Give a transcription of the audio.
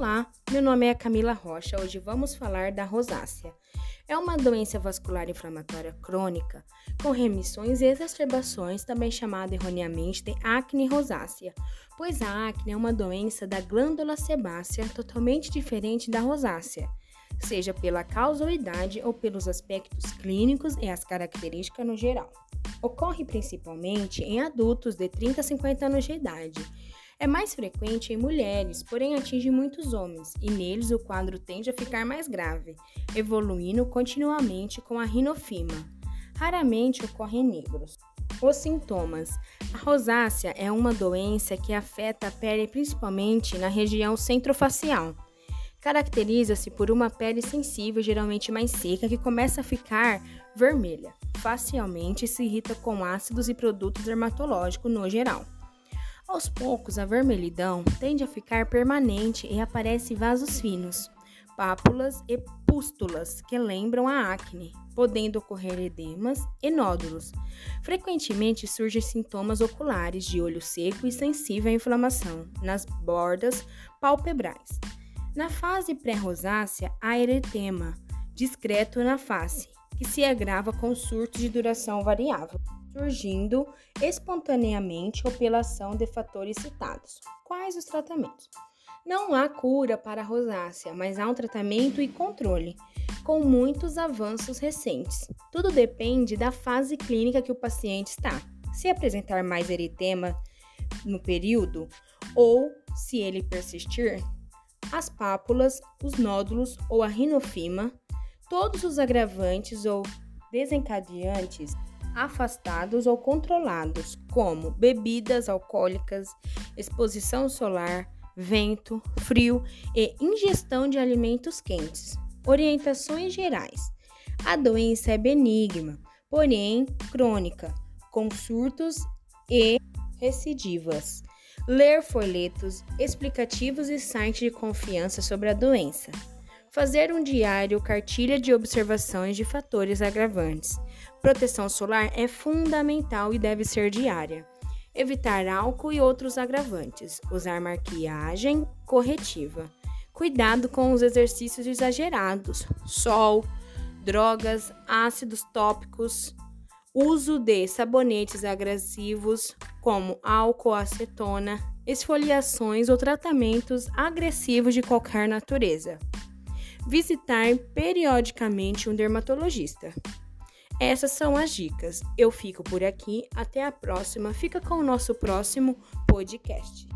Olá, meu nome é Camila Rocha. Hoje vamos falar da rosácea. É uma doença vascular inflamatória crônica com remissões e exacerbações, também chamada erroneamente de acne rosácea, pois a acne é uma doença da glândula sebácea totalmente diferente da rosácea, seja pela causalidade ou pelos aspectos clínicos e as características no geral. Ocorre principalmente em adultos de 30 a 50 anos de idade é mais frequente em mulheres, porém atinge muitos homens, e neles o quadro tende a ficar mais grave, evoluindo continuamente com a rinofima. Raramente ocorre em negros. Os sintomas: A rosácea é uma doença que afeta a pele principalmente na região centrofacial. Caracteriza-se por uma pele sensível, geralmente mais seca, que começa a ficar vermelha. Facilmente se irrita com ácidos e produtos dermatológicos no geral. Aos poucos, a vermelhidão tende a ficar permanente e aparece vasos finos, pápulas e pústulas que lembram a acne, podendo ocorrer edemas e nódulos. Frequentemente surgem sintomas oculares de olho seco e sensível à inflamação nas bordas palpebrais. Na fase pré-rosácea, há eritema discreto na face, que se agrava com surtos de duração variável surgindo espontaneamente ou pela ação de fatores citados. Quais os tratamentos? Não há cura para a rosácea, mas há um tratamento e controle, com muitos avanços recentes. Tudo depende da fase clínica que o paciente está. Se apresentar mais eritema no período ou se ele persistir, as pápulas, os nódulos ou a rinofima, todos os agravantes ou desencadeantes afastados ou controlados, como bebidas alcoólicas, exposição solar, vento, frio e ingestão de alimentos quentes. Orientações gerais: a doença é benigna, porém crônica, com surtos e recidivas. Ler folhetos explicativos e sites de confiança sobre a doença. Fazer um diário cartilha de observações de fatores agravantes. Proteção solar é fundamental e deve ser diária. Evitar álcool e outros agravantes. Usar maquiagem corretiva. Cuidado com os exercícios exagerados. Sol, drogas, ácidos tópicos. Uso de sabonetes agressivos como álcool, acetona, esfoliações ou tratamentos agressivos de qualquer natureza visitar periodicamente um dermatologista. Essas são as dicas. Eu fico por aqui. Até a próxima. Fica com o nosso próximo podcast.